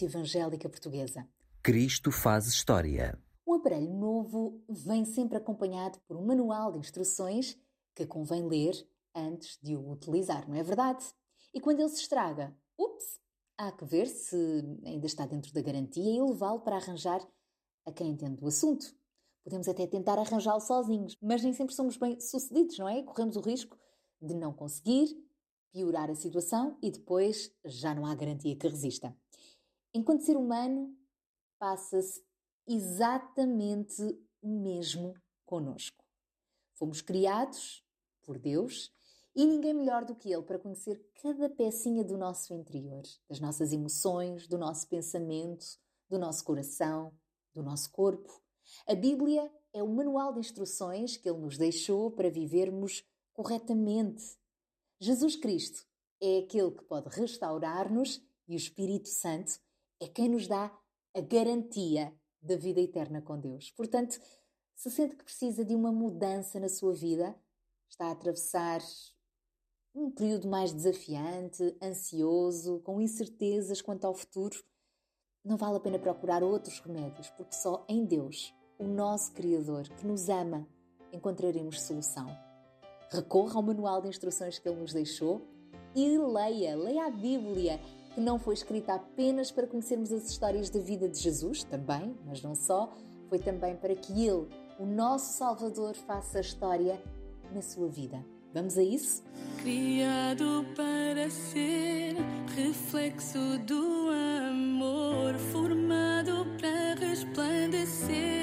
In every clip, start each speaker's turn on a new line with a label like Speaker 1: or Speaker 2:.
Speaker 1: Aliança Evangélica Portuguesa.
Speaker 2: Cristo faz história.
Speaker 1: Um aparelho novo vem sempre acompanhado por um manual de instruções que convém ler antes de o utilizar, não é verdade? E quando ele se estraga, ups, há que ver se ainda está dentro da garantia e levá-lo para arranjar a quem entende do assunto. Podemos até tentar arranjá-lo sozinhos, mas nem sempre somos bem sucedidos, não é? Corremos o risco de não conseguir, piorar a situação e depois já não há garantia que resista. Enquanto ser humano, passa-se exatamente o mesmo conosco. Fomos criados por Deus e ninguém melhor do que Ele para conhecer cada pecinha do nosso interior, das nossas emoções, do nosso pensamento, do nosso coração, do nosso corpo. A Bíblia é o manual de instruções que Ele nos deixou para vivermos corretamente. Jesus Cristo é aquele que pode restaurar-nos e o Espírito Santo é quem nos dá a garantia da vida eterna com Deus. Portanto, se sente que precisa de uma mudança na sua vida, está a atravessar um período mais desafiante, ansioso, com incertezas quanto ao futuro, não vale a pena procurar outros remédios, porque só em Deus, o nosso Criador, que nos ama, encontraremos solução. Recorra ao manual de instruções que Ele nos deixou e leia, leia a Bíblia, que não foi escrita apenas para conhecermos as histórias da vida de Jesus, também, mas não só, foi também para que Ele, o nosso Salvador, faça a história na sua vida. Vamos a isso?
Speaker 3: Criado para ser reflexo do amor, formado para resplandecer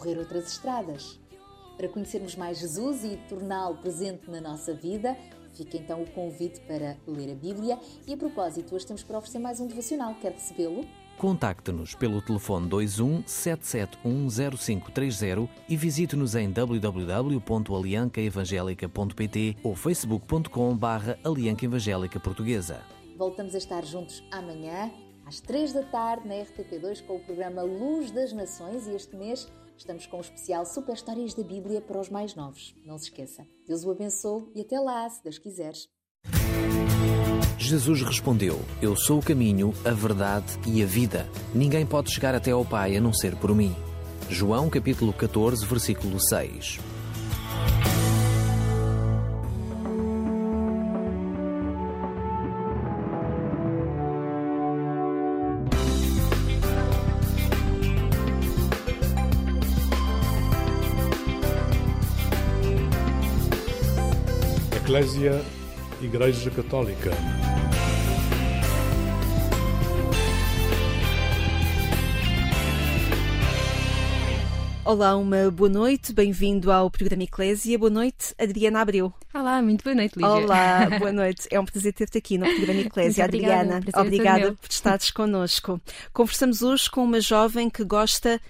Speaker 1: percorrer outras estradas. Para conhecermos mais Jesus e torná-lo presente na nossa vida, fica então o convite para ler a Bíblia. E a propósito, hoje temos para oferecer mais um devocional. Quer recebê-lo?
Speaker 2: Contacte-nos pelo telefone 21 771 0530 e visite-nos em www.aliancaevangelica.pt ou facebook.com barra Alianca Evangélica Portuguesa.
Speaker 1: Voltamos a estar juntos amanhã, às 3 da tarde, na RTP2, com o programa Luz das Nações e este mês estamos com o especial Super Histórias da Bíblia para os mais novos. Não se esqueça. Deus o abençoe e até lá, se Deus quiseres.
Speaker 2: Jesus respondeu: Eu sou o caminho, a verdade e a vida. Ninguém pode chegar até ao Pai a não ser por mim. João capítulo 14, versículo 6.
Speaker 4: Eclésia Igreja Católica.
Speaker 5: Olá, uma boa noite, bem-vindo ao programa Eclésia. Boa noite, Adriana Abreu.
Speaker 6: Olá, muito boa noite, Lígia.
Speaker 5: Olá, boa noite. É um prazer ter-te aqui no programa Eclésia,
Speaker 6: Muito obrigada,
Speaker 5: Adriana. Obrigada
Speaker 6: meu.
Speaker 5: por estares connosco. Conversamos hoje com uma jovem que gosta de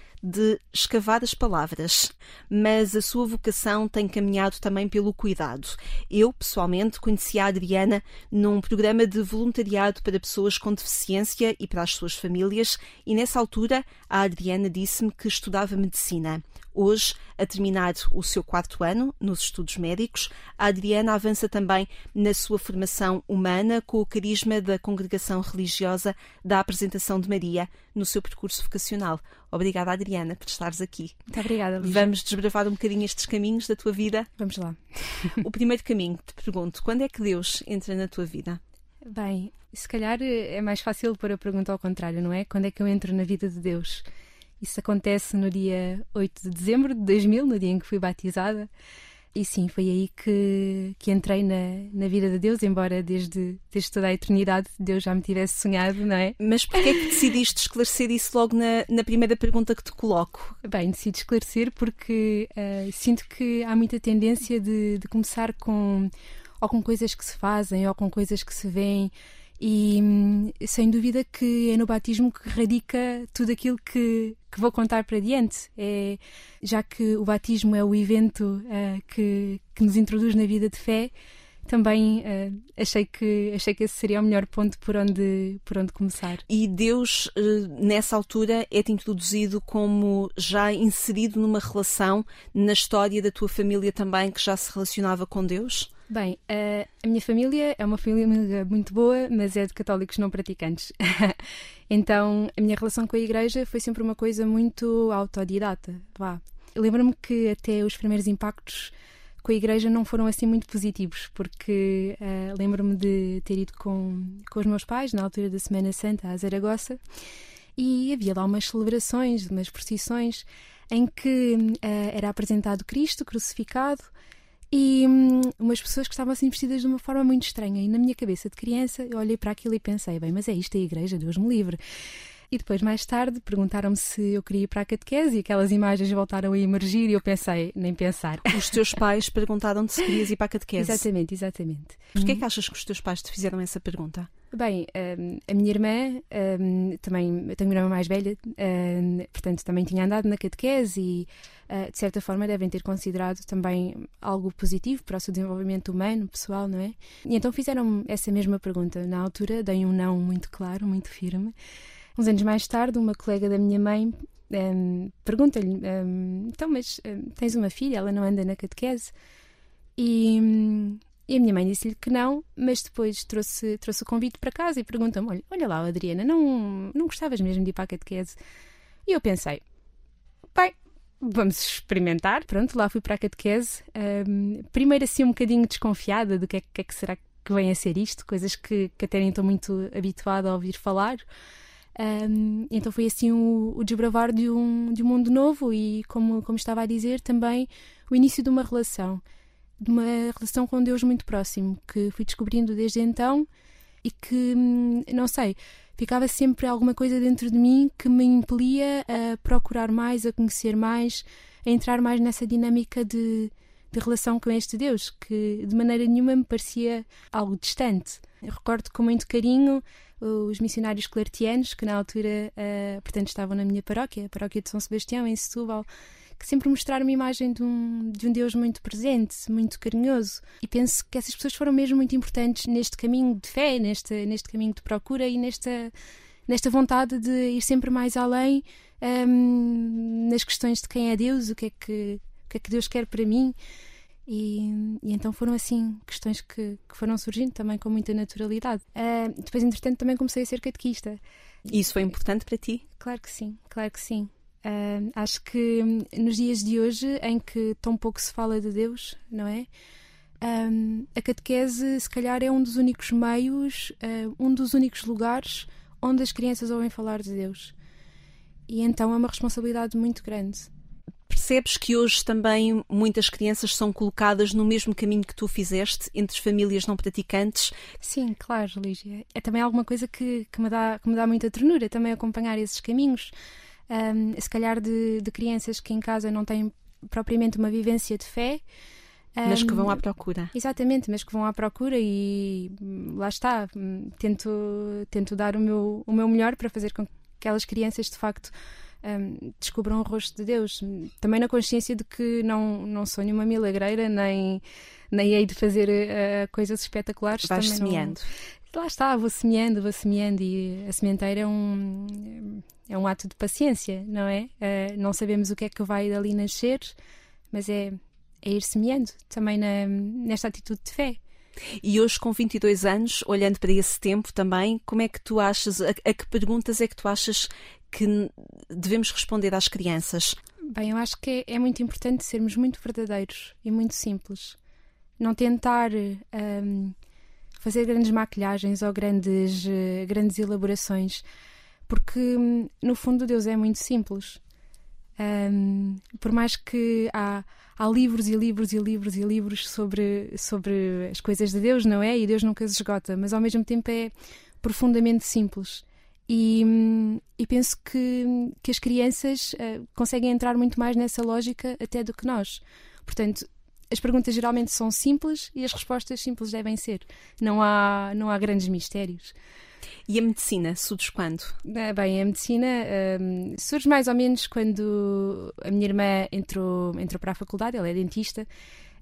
Speaker 5: escavar as palavras, mas a sua vocação tem caminhado também pelo cuidado. Eu, pessoalmente, conheci a Adriana num programa de voluntariado para pessoas com deficiência e para as suas famílias, e nessa altura a Adriana disse-me que estudava medicina. Hoje, a terminar o seu quarto ano nos estudos médicos, a Adriana avança também na sua formação humana com o carisma da congregação religiosa da Apresentação de Maria no seu percurso vocacional. Obrigada, Adriana, por estares aqui.
Speaker 6: Muito obrigada, Lígia.
Speaker 5: Vamos desbravar um bocadinho estes caminhos da tua vida.
Speaker 6: Vamos lá.
Speaker 5: O primeiro caminho, te pergunto, quando é que Deus entra na tua vida?
Speaker 6: Bem, se calhar eh, é mais fácil pôr a pergunta ao contrário, não é? Quando é que eu entro na vida de Deus? Isso acontece no dia 8 de dezembro de 2000, no dia em que fui batizada. E sim, foi aí que, que entrei na, na vida de Deus, embora desde, desde toda a eternidade Deus já me tivesse sonhado, não é?
Speaker 5: Mas porquê é que decidiste esclarecer isso logo na, na primeira pergunta que te coloco?
Speaker 6: Bem, decido esclarecer porque eh, sinto que há muita tendência de, de começar com ou com coisas que se fazem ou com coisas que se veem e hum, sem dúvida que é no batismo que radica tudo aquilo que, que vou contar para diante. É, já que o batismo é o evento eh, que, que nos introduz na vida de fé, também eh, achei, que, achei que esse seria o melhor ponto por onde, por onde começar.
Speaker 5: E Deus, eh, nessa altura, é-te introduzido como já inserido numa relação na história da tua família também que já se relacionava com Deus?
Speaker 6: Bem, a, minha família é uma família muito boa, mas é de católicos não praticantes. então, a minha relação com a igreja foi sempre uma coisa muito autodidata. Vá. Lembro-me que até os primeiros impactos com a igreja não foram assim muito positivos, porque eh, lembro-me de ter ido com, com os meus pais na altura da Semana Santa a Zaragoza e havia lá umas celebrações, umas procissões em que eh, era apresentado Cristo crucificado e hum, umas pessoas que estavam assim vestidas de uma forma muito estranha. E na minha cabeça de criança eu olhei para aquilo e pensei: bem, mas é isto a igreja, Deus me livre. E depois, mais tarde, perguntaram-me se eu queria ir para a catequese e aquelas imagens voltaram a emergir e eu pensei: nem pensar.
Speaker 5: Os teus pais perguntaram-te se querias ir para a catequese.
Speaker 6: Exatamente, exatamente.
Speaker 5: Porquê é que achas que os teus pais te fizeram essa pergunta?
Speaker 6: Bem, hum, a minha irmã, hum, também, eu tenho uma irmã mais velha, hum, portanto também tinha andado na catequese e, ah, de certa forma, devem ter considerado também algo positivo para o seu desenvolvimento humano, pessoal, não é? E então fizeram essa mesma pergunta. Na altura, dei um não muito claro, muito firme. Uns anos mais tarde, uma colega da minha mãe pergunta-lhe: então, mas tens uma filha, ela não anda na catequese? E, e a minha mãe disse-lhe que não, mas depois trouxe, trouxe o convite para casa e pergunta-me: olha, olha lá, Adriana, não, não gostavas mesmo de ir para a catequese? E eu pensei: bem, vamos experimentar. Pronto, lá fui para a catequese. Hum, primeiro, assim, um bocadinho desconfiada do que é, que é que será que vem a ser isto, coisas que, que até nem estou muito habituada a ouvir falar. Um, então foi assim o, o desbravar de um, de um mundo novo e, como, como estava a dizer, também o início de uma relação, de uma relação com Deus muito próximo, que fui descobrindo desde então e que, hum, não sei, ficava sempre alguma coisa dentro de mim que me impelia a procurar mais, a conhecer mais, a entrar mais nessa dinâmica de, de relação com este Deus, que de maneira nenhuma me parecia algo distante. Eu recordo com muito carinho os missionários claretianos, que na altura, uh, portanto, estavam na minha paróquia, a paróquia de São Sebastião, em Setúbal, que sempre mostraram uma imagem de um, de um Deus muito presente, muito carinhoso. E penso que essas pessoas foram mesmo muito importantes neste caminho de fé, neste, neste caminho de procura e nesta, nesta vontade de ir sempre mais além um, nas questões de quem é Deus, o que é que, o que, é que Deus quer para mim. E, e, então foram assim questões que, que, foram surgindo também com muita naturalidade. Uh, depois, entretanto, também comecei a ser catequista.
Speaker 5: E isso foi importante para ti?
Speaker 6: Claro que sim, claro que sim. Uh, acho que nos dias de hoje, em que tão pouco se fala de Deus, não é? Um, a catequese, se calhar, é um dos únicos meios, uh, um dos únicos lugares onde as crianças ouvem falar de Deus. E então é uma responsabilidade muito grande.
Speaker 5: Percebes que hoje também muitas crianças são colocadas no mesmo caminho que tu fizeste, entre famílias não praticantes?
Speaker 6: Sim, claro, Lígia. É também alguma coisa que, que, me, dá, que me dá muita ternura, também acompanhar esses caminhos. Um, se calhar de, de, crianças que em casa não têm propriamente uma vivência de fé.
Speaker 5: Um, mas que vão à procura.
Speaker 6: Exatamente, mas que vão à procura e hum, lá está. Hum, tento, tento dar o meu, o meu melhor para fazer com que aquelas crianças de facto um, descubram o rosto de Deus. Também na consciência de que não, não sou nenhuma milagreira, nem, nem hei de fazer uh, coisas espetaculares.
Speaker 5: Vais semeando.
Speaker 6: Não... Lá está, vou semeando, vou semeando e a sementeira é um, é um ato de paciência, não é? Uh, não sabemos o que é que vai dali nascer, mas é, é ir semeando também na, nesta atitude de fé.
Speaker 5: E hoje, com 22 anos, olhando para esse tempo também, como é que tu achas, a, a que perguntas é que tu achas que devemos responder às crianças?
Speaker 6: Bem, eu acho que é, é muito importante sermos muito verdadeiros e muito simples. Não tentar um, fazer grandes maquilhagens ou grandes, uh, grandes elaborações, porque hum, no fundo Deus é muito simples. Um, por mais que há, há livros e livros e livros e livros sobre, sobre as coisas de Deus, não é? E Deus nunca se esgota, mas ao mesmo tempo é profundamente simples. E, e penso que, que as crianças uh, conseguem entrar muito mais nessa lógica até do que nós. Portanto, as perguntas geralmente são simples e as respostas simples devem ser. Não há, não há grandes mistérios.
Speaker 5: E a medicina surge quando?
Speaker 6: Ah, bem, a medicina um, surge mais ou menos quando a minha irmã entrou, entrou para a faculdade, ela é dentista,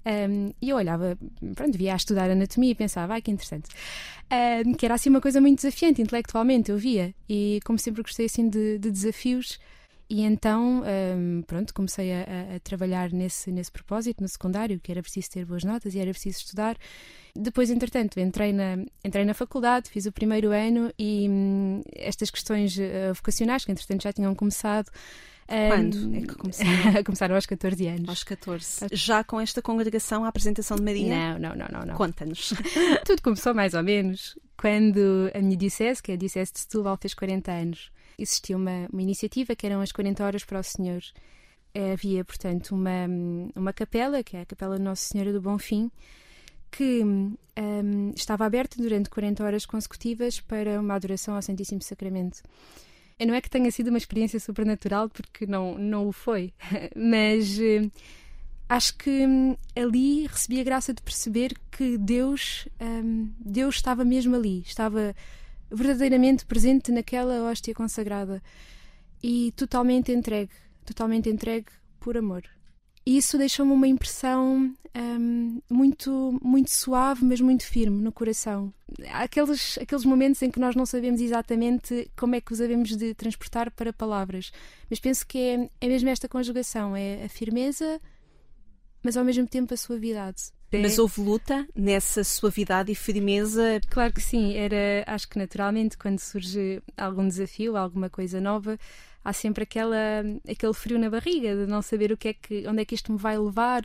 Speaker 6: um, e eu olhava, pronto, via a estudar anatomia e pensava, ai que interessante. Um, que era assim uma coisa muito desafiante intelectualmente, eu via. E como sempre gostei assim de, de desafios, e então, um, pronto, comecei a, a, trabalhar nesse, nesse propósito no secundário, que era preciso ter boas notas e era preciso estudar. Depois, entretanto, entrei na, entrei na faculdade, fiz o primeiro ano e hum, estas questões uh, vocacionais, que entretanto já tinham começado,
Speaker 5: quando é que começaram?
Speaker 6: começaram aos 14 anos.
Speaker 5: Aos 14. Já com esta congregação, a apresentação de Maria?
Speaker 6: Não, não, não, não. não.
Speaker 5: Conta-nos.
Speaker 6: Tudo começou mais ou menos quando a minha diocese, que é a Diocese de Setúbal, fez 40 anos. Existia uma, uma iniciativa que eram as 40 horas para o Senhor. Havia, portanto, uma, uma capela, que é a Capela Nossa Senhora do Bom Fim, que um, estava aberta durante 40 horas consecutivas para uma adoração ao Santíssimo Sacramento. Não é que tenha sido uma experiência supernatural, porque não, não o foi, mas uh, acho que um, ali recebi a graça de perceber que Deus, um, Deus estava mesmo ali, estava verdadeiramente presente naquela hóstia consagrada e totalmente entregue, totalmente entregue por amor. E isso deixou-me uma impressão um, muito, muito suave, mas muito firme no coração. Há aqueles, aqueles momentos em que nós não sabemos exatamente como é que os havemos de transportar para palavras, mas penso que é, é mesmo esta conjugação: é a firmeza, mas ao mesmo tempo a suavidade.
Speaker 5: Mas houve luta nessa suavidade e firmeza?
Speaker 6: Claro que sim. Era, acho que naturalmente, quando surge algum desafio, alguma coisa nova, há sempre aquela, aquele frio na barriga de não saber o que é que, onde é que isto me vai levar.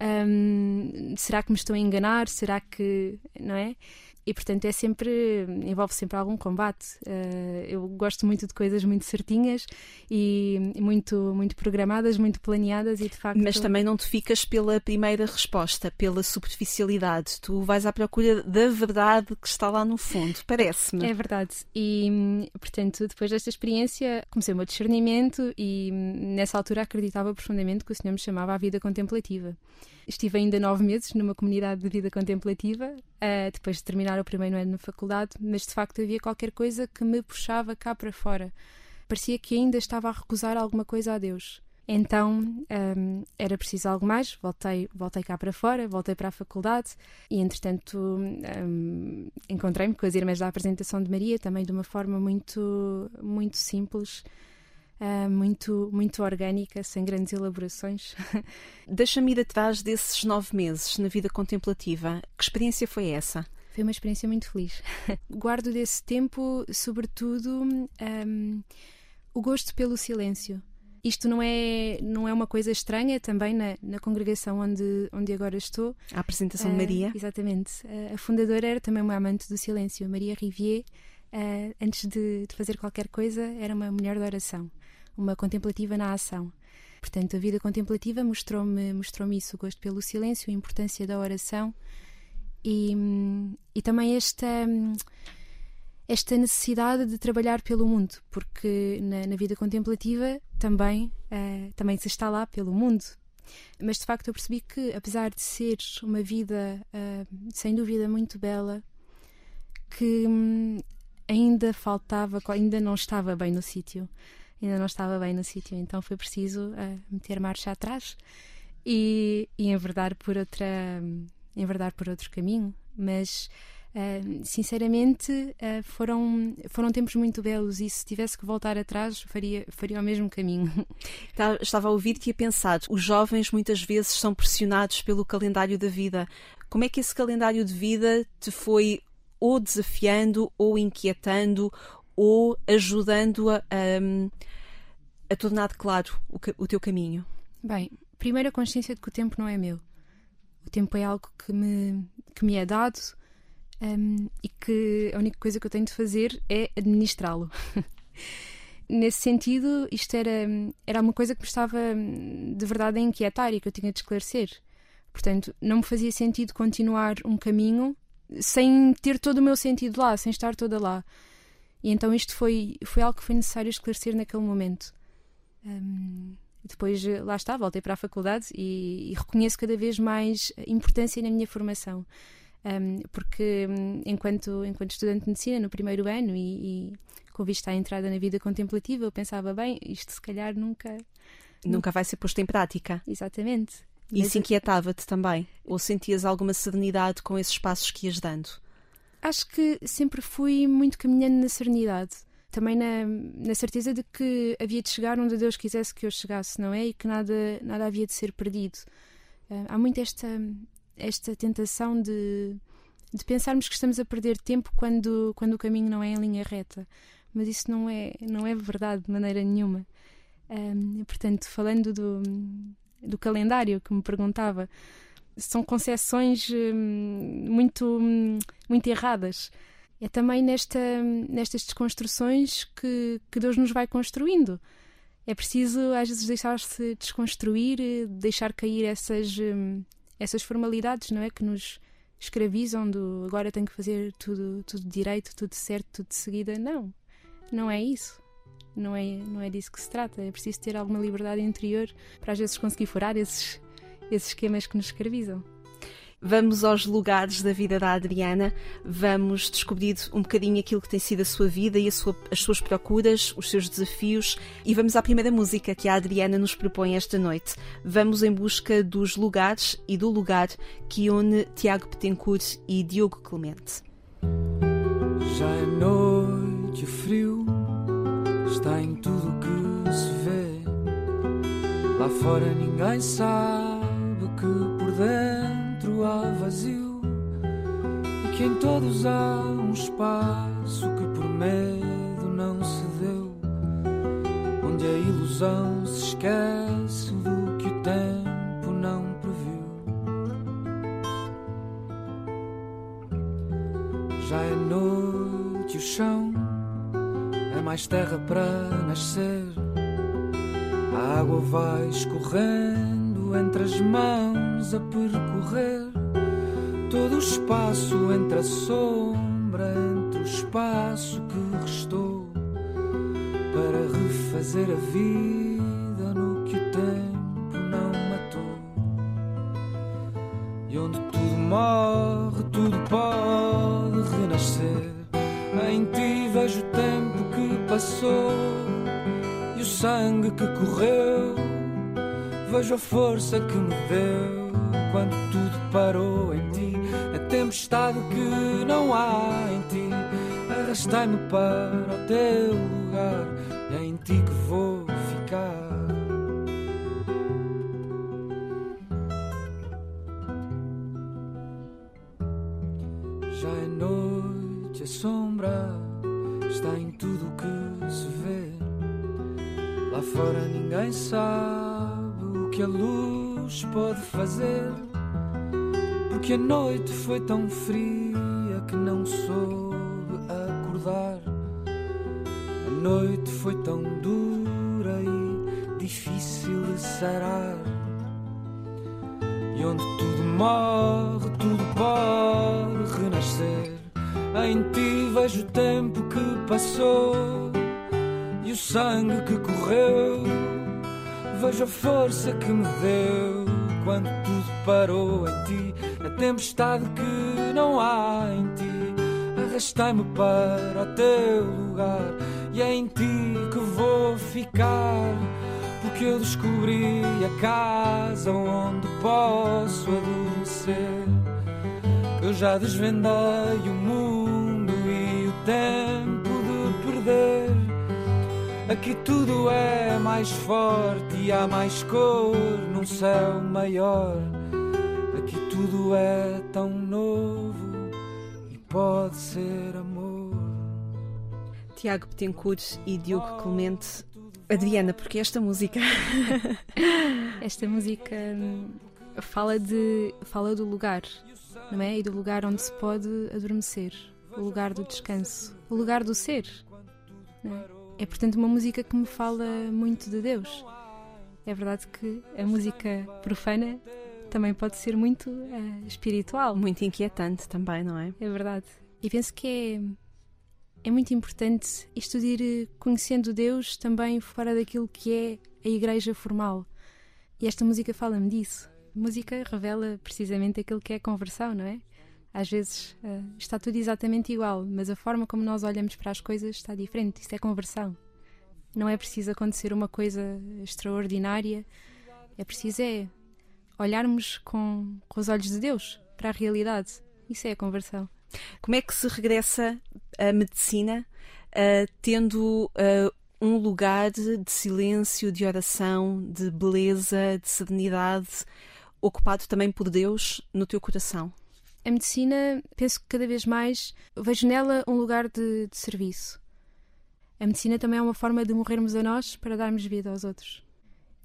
Speaker 6: Hum, será que me estou a enganar? Será que. não é? E portanto é sempre. envolve sempre algum combate. Uh, eu gosto muito de coisas muito certinhas e muito, muito programadas, muito planeadas e de facto.
Speaker 5: Mas também não te ficas pela primeira resposta, pela superficialidade. Tu vais à procura da verdade que está lá no fundo, parece-me.
Speaker 6: É verdade. E portanto, depois desta experiência, comecei o meu discernimento e nessa altura acreditava profundamente que o Senhor me chamava à vida contemplativa. Estive ainda nove meses numa comunidade de vida contemplativa, uh, depois de terminar o primeiro ano na faculdade, mas de facto havia qualquer coisa que me puxava cá para fora. Parecia que ainda estava a recusar alguma coisa a Deus. Então um, era preciso algo mais, voltei, voltei cá para fora, voltei para a faculdade e, entretanto, um, encontrei-me com as Irmãs da Apresentação de Maria, também de uma forma muito, muito simples uh, muito, muito orgânica, sem grandes elaborações.
Speaker 5: Deixa-me ir atrás desses nove meses na vida contemplativa. Que experiência foi essa?
Speaker 6: Foi uma experiência muito feliz. Guardo desse tempo, sobretudo, um, o gosto pelo silêncio. Isto não é, não é uma coisa estranha também na, na congregação onde, onde agora estou.
Speaker 5: A apresentação uh, de Maria.
Speaker 6: Exatamente. Uh, a fundadora era também uma amante do silêncio, Maria Rivier. Uh, antes de, de, fazer qualquer coisa, era uma mulher de oração uma contemplativa na ação. Portanto, a vida contemplativa mostrou-me mostrou isso, o gosto pelo silêncio, a importância da oração e, e também esta, esta necessidade de trabalhar pelo mundo, porque na, na vida contemplativa também, uh, também se está lá pelo mundo. Mas de facto eu percebi que, apesar de ser uma vida uh, sem dúvida muito bela, que hum, ainda faltava, ainda não estava bem no sítio ainda não estava bem no sítio, então foi preciso uh, meter marcha atrás e, e enverdar por outra enverdar por outro caminho, mas uh, sinceramente uh, foram foram tempos muito belos e se tivesse que voltar atrás faria faria o mesmo caminho.
Speaker 5: Tá, estava a ouvir-te e a pensar, os jovens muitas vezes são pressionados pelo calendário da vida. Como é que esse calendário de vida te foi ou desafiando ou inquietando ou ajudando-a a, a tornar claro o, o teu caminho?
Speaker 6: Bem, primeiro a consciência de que o tempo não é meu. O tempo é algo que me, que me é dado um, e que a única coisa que eu tenho de fazer é administrá-lo. Nesse sentido, isto era, era uma coisa que me estava de verdade a inquietar e que eu tinha de esclarecer. Portanto, não me fazia sentido continuar um caminho sem ter todo o meu sentido lá, sem estar toda lá. E então isto foi, foi algo que foi necessário esclarecer naquele momento. Um, depois, lá está, voltei para a faculdade e, e, reconheço cada vez mais importância na minha formação. Um, porque hum, enquanto, enquanto estudante de medicina no primeiro ano e, e com vista à entrada na vida contemplativa, eu pensava, bem, isto se calhar nunca...
Speaker 5: Nunca vai ser posto em prática.
Speaker 6: Exatamente.
Speaker 5: E isso inquietava-te também? Ou sentias alguma serenidade com esses passos que ias dando?
Speaker 6: Acho que sempre fui muito caminhando na serenidade. Também na, na certeza de que havia de chegar onde Deus quisesse que eu chegasse, não é? E que nada, nada havia de ser perdido. Uh, há muito esta, esta tentação de, de pensarmos que estamos a perder tempo quando, quando o caminho não é em linha reta. Mas isso não é, não é verdade de maneira nenhuma. Um, ah, portanto, falando do, do calendário que me perguntava, são concepções hum, muito, hum, muito erradas. É também nesta, nestas desconstruções que, que Deus nos vai construindo. É preciso, às vezes, deixar-se desconstruir, deixar cair essas, hum, essas formalidades, não é? Que nos escravizam do agora tenho que fazer tudo, tudo direito, tudo certo, tudo de seguida. Não, não é isso. Não é, não é disso que se trata. É preciso ter alguma liberdade interior para às vezes conseguir furar esses, esses esquemas que nos escravizam.
Speaker 5: Vamos aos lugares da vida da Adriana, vamos descobrir um bocadinho aquilo que tem sido a sua vida e sua, as suas procuras, os seus desafios e vamos à primeira música que a Adriana nos propõe esta noite. Vamos em busca dos lugares e do lugar que une Tiago Petencourt e Diogo Clemente.
Speaker 7: Já é noite, frio está em tudo o que se vê. Lá fora ninguém sabe que por dentro há vazio e que em todos há um espaço que por medo não se deu, onde ilusão se esquece do que o tempo não previu. Já é noite, o chão é mais terra para nascer. A água vai escorrendo entre as mãos a percorrer todo o espaço entre a sombra, entre o espaço que restou para refazer a vida no que o tempo não matou. E onde tudo morre, tudo pode renascer. Em ti vejo o tempo que passou e o sangue que correu. Vejo a força que me deu quando tudo parou em ti. A tempestade que não há em ti. Arrastei-me para o teu lugar é em ti que vou ficar. Já é noite, a sombra está em tudo o que se vê. Lá fora ninguém sabe que a luz pode fazer. Porque a noite foi tão fria que não soube acordar. A noite foi tão dura e difícil de sarar. E onde tudo morre, tudo pode renascer. Em ti vejo o tempo que passou e o sangue que correu. Vejo a força que me deu quando tudo parou em ti. A tempestade que não há em ti. Arrastei-me para o teu lugar e é em ti que vou ficar. Porque eu descobri a casa onde posso adormecer. Eu já desvendei o mundo e o tempo de perder. Aqui tudo é mais forte e há mais cor num céu maior. Aqui tudo é tão novo e pode ser amor.
Speaker 5: Tiago Betancourt e Diogo Clemente. Adriana, porque esta música?
Speaker 6: Esta música hum, fala de fala do lugar, não é? E do lugar onde se pode adormecer, o lugar do descanso, o lugar do ser. não é? É portanto uma música que me fala muito de Deus. É verdade que a música profana também pode ser muito eh, espiritual.
Speaker 5: Muito inquietante também, não é?
Speaker 6: É verdade. E penso que é, é muito importante isto de ir eh, conhecendo Deus também fora daquilo que é a igreja formal. E esta música fala-me disso. A música revela precisamente aquilo que é conversão, não é? Às vezes eh, está tudo exatamente igual, mas a forma como nós olhamos para as coisas está diferente. Isso é conversão. Não é preciso acontecer uma coisa extraordinária. É preciso é olharmos com, com os olhos de Deus para a realidade. Isso é a conversão.
Speaker 5: Como é que se regressa à medicina ah, tendo ah, um lugar de silêncio, de oração, de beleza, de serenidade, ocupado também por Deus no teu coração?
Speaker 6: A medicina, penso que cada vez mais vejo nela um lugar de, de serviço. A medicina também é uma forma de morrermos a nós para darmos vida aos outros.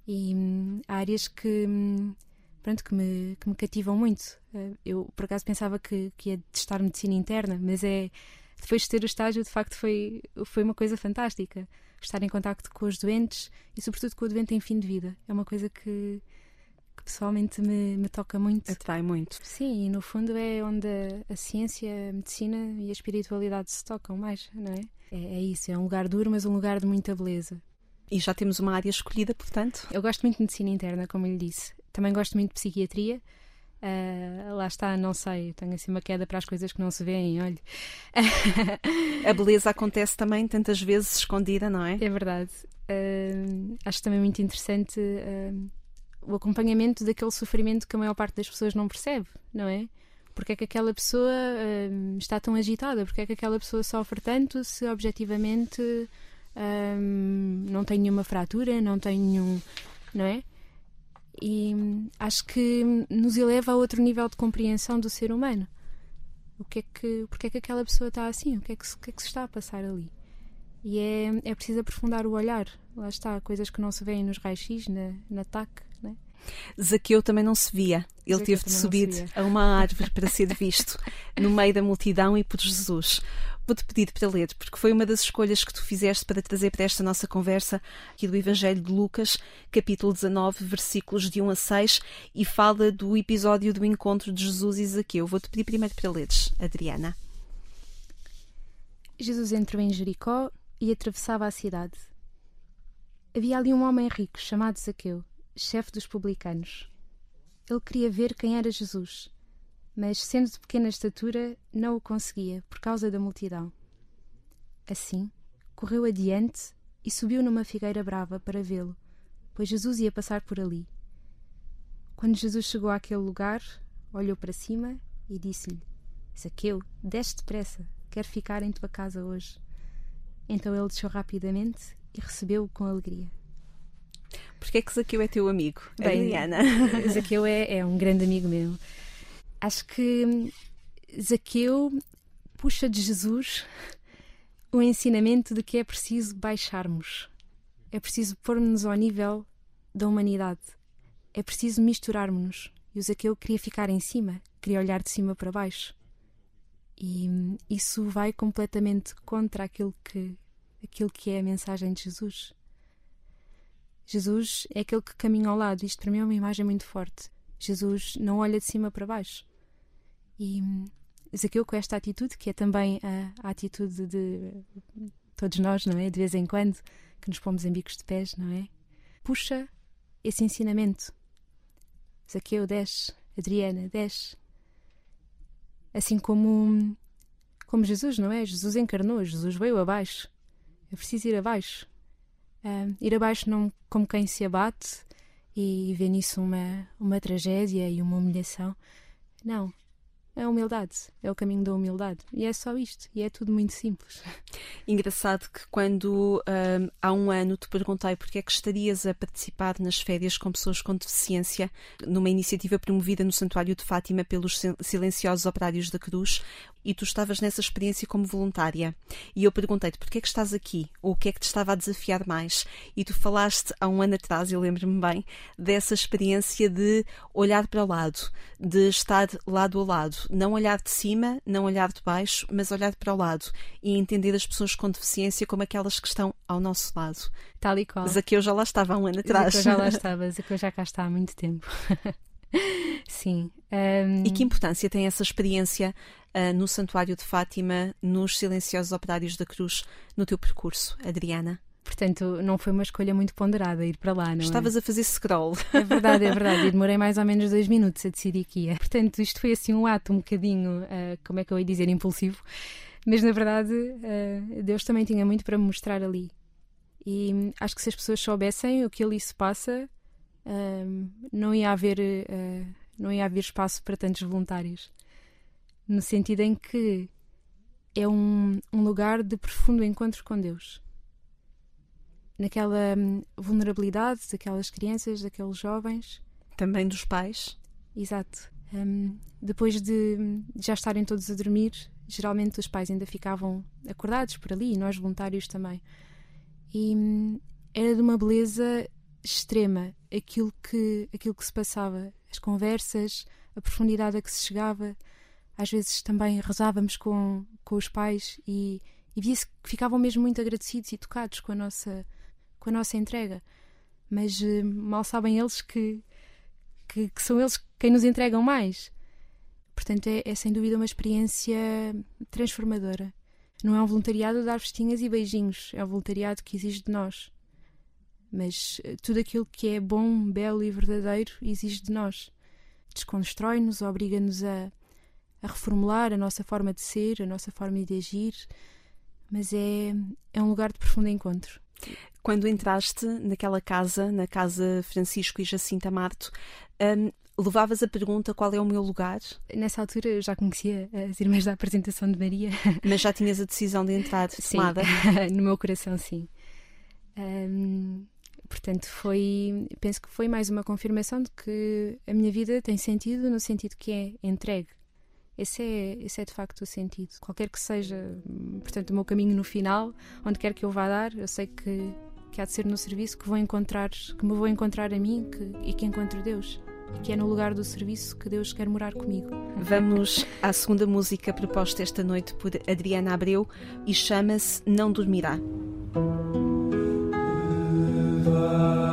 Speaker 6: E hum, há áreas que, hum, pronto, que, me, que me cativam muito. Eh, Eu, por acaso, pensava que, que ia testar medicina interna, mas é depois de ter o estágio, de facto, foi, foi uma coisa fantástica. Estar em contacto com os doentes e, sobretudo, com o doente em fim de vida. É uma coisa que, que pessoalmente me, me toca muito.
Speaker 5: Atrai muito.
Speaker 6: Sim, e no fundo é onde a, a ciência, a medicina e a espiritualidade se tocam mais, não é? é? É isso, é um lugar duro, mas um lugar de muita beleza.
Speaker 5: E já temos uma área escolhida, portanto.
Speaker 6: Eu gosto muito de medicina interna, como lhe disse. Também gosto muito de psiquiatria. Ah, lá está, não sei, tenho assim uma queda para as coisas que não se veem, olha.
Speaker 5: A beleza acontece também tantas vezes escondida, não é?
Speaker 6: É verdade. Ah, acho também muito interessante ah, o acompanhamento daquele sofrimento que a maior parte das pessoas não percebe, não é? Porque é que aquela pessoa ah, está tão agitada? Porque é que aquela pessoa sofre tanto se objetivamente ah, não tem nenhuma fratura, não tem nenhum. não é? E hum, acho que nos eleva a outro nível de compreensão do ser humano. O que é que, porque é que aquela pessoa está assim? O que é que, que é que se está a passar ali? E é, é preciso aprofundar o olhar. Lá está, coisas que não se veem nos raios-x, na, na TAC.
Speaker 5: Zaqueu também não se via. Ele
Speaker 6: Zaqueu
Speaker 5: teve de subir a uma árvore para ser visto no meio da multidão e por Jesus. Vou-te pedir para ler, porque foi uma das escolhas que tu fizeste para trazer para esta nossa conversa aqui do Evangelho de Lucas, capítulo 19, versículos de 1 a 6, e fala do episódio do encontro de Jesus e Zaqueu. Vou-te pedir primeiro para leres, Adriana.
Speaker 6: Jesus entrou em Jericó e atravessava a cidade. Havia ali um homem rico chamado Zaqueu, chefe dos publicanos. Ele queria ver quem era Jesus, mas, sendo de pequena estatura, não o conseguia por causa da multidão. Assim, correu adiante e subiu numa figueira brava para vê-lo, pois Jesus ia passar por ali. Quando Jesus chegou àquele lugar, olhou para cima e disse-lhe: Zaqueu, desce depressa, quero ficar em tua casa hoje. Então ele desceu rapidamente e recebeu-o com alegria.
Speaker 5: Porquê é que Zaqueu é teu amigo,
Speaker 6: Bem,
Speaker 5: Adriana?
Speaker 6: Zaqueu é, é um grande amigo meu. Acho que hum, Zaqueu puxa de Jesus o ensinamento de que é preciso baixarmos. É preciso pôr-nos ao nível da humanidade. É preciso misturarmos-nos. E o Zaqueu queria ficar em cima, queria olhar de cima para baixo. E hum, isso vai completamente contra aquilo que, aquilo que é a mensagem de Jesus. Jesus é aquele que caminha ao lado. Isto para mim é uma imagem muito forte. Jesus não olha de cima para baixo. E hum, Zaqueu, com esta atitude, que é também a, a atitude de todos nós, não é? De vez em quando, que nos pomos em bicos de pés, não é? Puxa esse ensinamento. Zaqueu, desce. Adriana, desce. Assim como, como Jesus, não é? Jesus encarnou, Jesus veio abaixo. É preciso ir abaixo. Ah, ir abaixo não como quem se abate e vê nisso uma, uma tragédia e uma humilhação. Não. É a humildade. É o caminho da humildade. E é só isto. E é tudo muito simples.
Speaker 5: Engraçado que quando hum, há um ano te perguntei porque é que estarias a participar nas férias com pessoas com deficiência numa iniciativa promovida no Santuário de Fátima pelos sil- silenciosos operários da Cruz e tu estavas nessa experiência como voluntária. E eu perguntei-te porque é que estás aqui ou o que é que te estava a desafiar mais. E tu falaste há um ano atrás, eu lembro-me bem, dessa experiência de olhar para o lado, de estar lado a lado, não olhar de cima, não olhar de baixo, mas olhar para o lado e entender as pessoas com deficiência como aquelas que estão ao nosso lado.
Speaker 6: Tal e qual.
Speaker 5: Zaqueu já lá estava há um ano atrás.
Speaker 6: Zaqueu já lá estava. Zaqueu já cá está há muito tempo. Sim. Ahm,
Speaker 5: E que importância tem essa experiência ah, no Santuário de Fátima, nos Silenciosos Operários da Cruz, no teu percurso, Adriana?
Speaker 6: Portanto, não foi uma escolha muito ponderada ir para lá, não
Speaker 5: Estavas
Speaker 6: é?
Speaker 5: a fazer scroll.
Speaker 6: É verdade, é verdade. E demorei mais ou menos dois minutos a decidir que ia. Portanto, isto foi assim um ato um bocadinho, ah, como é que eu ia dizer, impulsivo. Mas na verdade, ah, Deus também tinha muito para me mostrar ali. E acho que se as pessoas soubessem o que ali se passa, ah, não ia haver, ah, não ia haver espaço para tantos voluntários. No sentido em que é um, um lugar de profundo encontro com Deus. Naquela hum, vulnerabilidade daquelas crianças, daqueles jovens,
Speaker 5: Também dos pais.
Speaker 6: Exato. Hum, depois de de já estarem todos a dormir, geralmente os pais ainda ficavam acordados por ali e nós voluntários também. E hum, era de uma beleza extrema aquilo que, aquilo que se passava, as conversas, a profundidade a que se chegava. Às vezes também rezávamos com, com os pais e, e via-se que ficavam mesmo muito agradecidos e tocados com a nossa, com a nossa entrega. Mas eh, mal sabem eles que, que, que são eles quem nos entregam mais. Portanto, é, é sem dúvida uma experiência transformadora. Não é um voluntariado dar festinhas e beijinhos, é um voluntariado que exige de nós. Mas eh, tudo aquilo que é bom, belo e verdadeiro exige de nós. Desconstrói-nos, obriga-nos a, a reformular a nossa forma de ser, a nossa forma de agir. Mas é, é um lugar de profundo encontro.
Speaker 5: Quando entraste naquela casa, na casa Francisco e Jacinta Marto, hum, levavas a pergunta qual é o meu lugar,
Speaker 6: Nessa altura eu já conhecia as irmãs da apresentação de Maria.
Speaker 5: mas já tinhas a decisão de entrar
Speaker 6: Sim,
Speaker 5: tomada.
Speaker 6: no meu coração, sim. Ahm, portanto, foi. Penso que foi mais uma confirmação de que a minha vida tem sentido no sentido que é entregue. Esse é, esse é de facto o sentido. Qualquer que seja, hum, portanto, o meu caminho no final, onde quer que eu vá dar, eu sei que, que há de ser no serviço que vou encontrar, que me vou encontrar a mim que, e que encontro Deus. E que é no lugar do serviço que Deus quer morar comigo.
Speaker 5: Vamos à segunda música proposta esta noite por Adriana Abreu e chama-se Não Dormirá.
Speaker 7: Levanto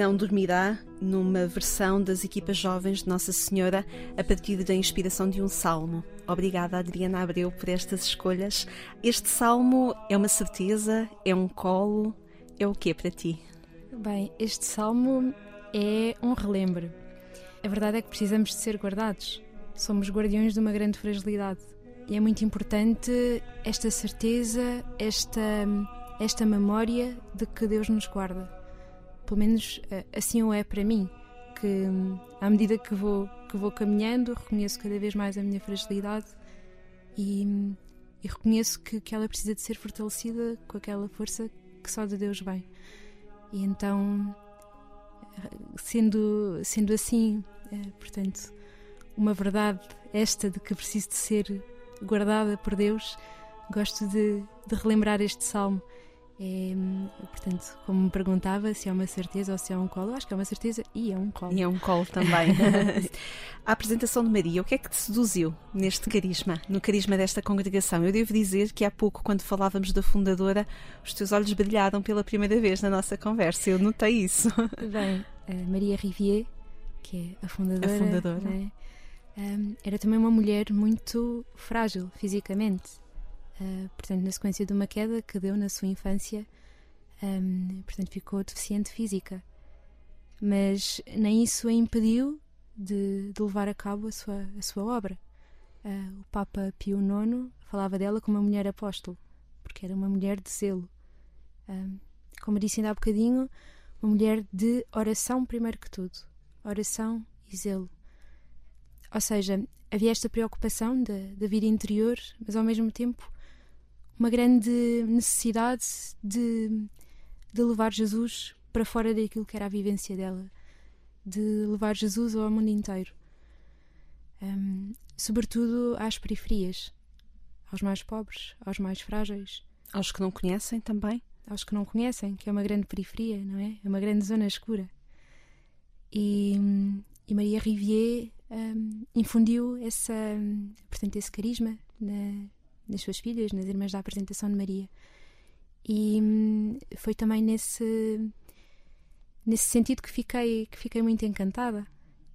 Speaker 7: Não Dormirá,
Speaker 5: numa versão das equipas jovens de Nossa Senhora, a partir da inspiração de um salmo. Obrigada, Adriana Abreu, por estas escolhas. Este salmo é uma certeza, é um colo, é o que para ti?
Speaker 6: Bem, este salmo é um relembre. A verdade é que precisamos de ser guardados. Somos guardiões de uma grande fragilidade. E é muito importante esta certeza, esta, esta memória de que Deus nos guarda. Pelo menos eh, assim o é para mim, que à medida que vou, que vou caminhando, reconheço cada vez mais a minha fragilidade e, e reconheço que, que ela precisa de ser fortalecida com aquela força que só de Deus vem. E então, sendo, sendo assim, eh, portanto, uma verdade esta de que preciso de ser guardada por Deus, gosto de, de relembrar este salmo. É, portanto, como me perguntava se é uma certeza ou se é um colo, eu acho que é uma certeza e é um colo.
Speaker 5: E é um colo também. a apresentação de Maria, o que é que te seduziu neste carisma, no carisma desta congregação? Eu devo dizer que há pouco, quando falávamos da fundadora, os teus olhos brilharam pela primeira vez na nossa conversa. Eu notei isso.
Speaker 6: Bem, Maria Rivier que é a fundadora,
Speaker 5: A fundadora.
Speaker 6: não é? Um, era também uma mulher muito frágil fisicamente. Uh, portanto, na sequência de uma queda que deu na sua infância, um, portanto, ficou deficiente física. Mas nem isso a impediu de, de levar a cabo a sua, a sua obra. Uh, o Papa Pio IX falava dela como uma mulher apóstolo, porque era uma mulher de zelo. Um, como disse ainda há bocadinho, uma mulher de oração primeiro que tudo. Oração e zelo. Ou seja, havia esta preocupação da vida interior, mas ao mesmo tempo uma grande necessidade de, de levar Jesus para fora daquilo que era a vivência dela, de levar Jesus ao mundo inteiro. Um, sobretudo às periferias, aos mais pobres, aos mais frágeis,
Speaker 5: Aos que não conhecem também?
Speaker 6: aos que não conhecem, que é uma grande periferia, não é? É uma grande zona escura. E, e Maria Rivier hum, infundiu essa, portanto, esse carisma na- nas suas filhas, nas irmãs da apresentação de Maria. E hum, foi também nesse, nesse sentido que fiquei, que fiquei muito encantada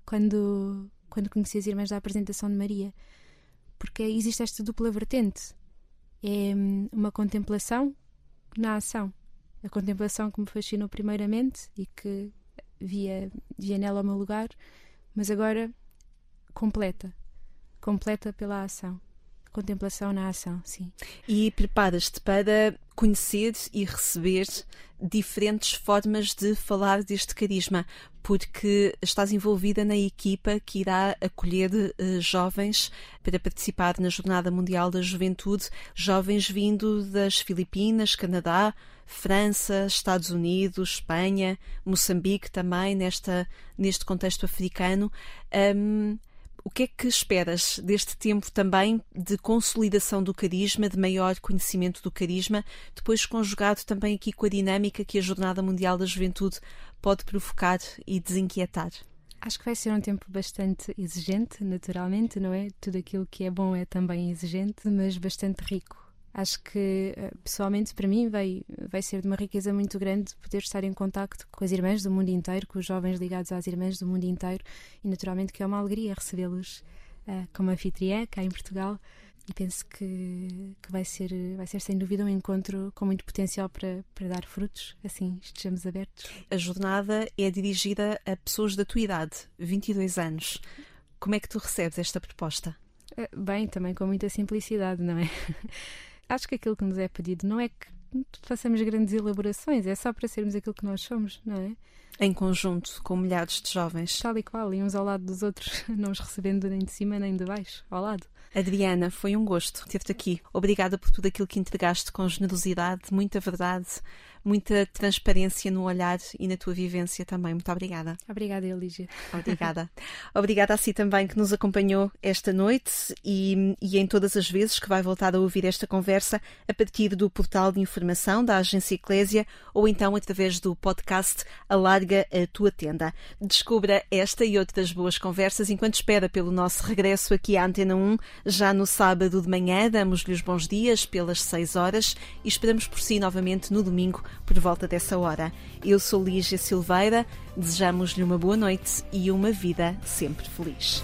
Speaker 6: quando, quando conheci as irmãs da apresentação de Maria. Porque existe esta dupla vertente. É hum, uma contemplação na ação. A contemplação que me fascinou primeiramente e que via, via nela o meu lugar, mas agora completa. Completa pela ação. Contemplação na ação, sim.
Speaker 5: E preparas-te para conhecer e receber diferentes formas de falar deste carisma, porque estás envolvida na equipa que irá acolher eh, jovens para participar na Jornada Mundial da Juventude, jovens vindo das Filipinas, Canadá, França, Estados Unidos, Espanha, Moçambique também, nesta, neste contexto africano. Ahm, o que é que esperas deste tempo também de consolidação do carisma, de maior conhecimento do carisma, depois conjugado também aqui com a dinâmica que a Jornada Mundial da Juventude pode provocar e desinquietar?
Speaker 6: Acho que vai ser um tempo bastante exigente, naturalmente, não é? Tudo aquilo que é bom é também exigente, mas bastante rico. Acho que, eh, pessoalmente, para mim, vai, vai ser de uma riqueza muito grande poder estar em contacto com as irmãs do mundo inteiro, com os jovens ligados às irmãs do mundo inteiro, e naturalmente que é uma alegria recebê-los eh, como anfitriã cá em Portugal. E penso que, que vai, ser, vai ser, sem dúvida, um encontro com muito potencial para, para dar frutos, assim estejamos abertos.
Speaker 5: A jornada é dirigida a pessoas da tua idade, 22 anos. Como é que tu recebes esta proposta?
Speaker 6: Eh, Bem, também com muita simplicidade, não é? Acho que aquilo que nos é pedido não é que façamos grandes elaborações, é só para sermos aquilo que nós somos, não é?
Speaker 5: Em conjunto com milhares de jovens.
Speaker 6: Tal e qual, e uns ao lado dos outros, não os recebendo nem de cima nem de baixo, ao lado.
Speaker 5: Adriana, foi um gosto ter-te aqui. Obrigada por tudo aquilo que entregaste com generosidade, muita verdade, muita transparência no olhar e na tua vivência também. Muito obrigada.
Speaker 6: Obrigada, Elígia.
Speaker 5: Obrigada. Obrigada a si também que nos acompanhou esta noite e, e em todas as vezes que vai voltar a ouvir esta conversa a partir do portal de informação da Agência Eclésia ou então através do podcast Alarga a Tua Tenda. Descubra esta e outras boas conversas enquanto espera pelo nosso regresso aqui à Antena 1, já no sábado de manhã. Damos-lhe os bons dias pelas 6 horas e esperamos por si novamente no domingo por volta dessa hora. Eu sou Lígia Silveira, desejamos-lhe uma boa noite e uma vida sempre feliz.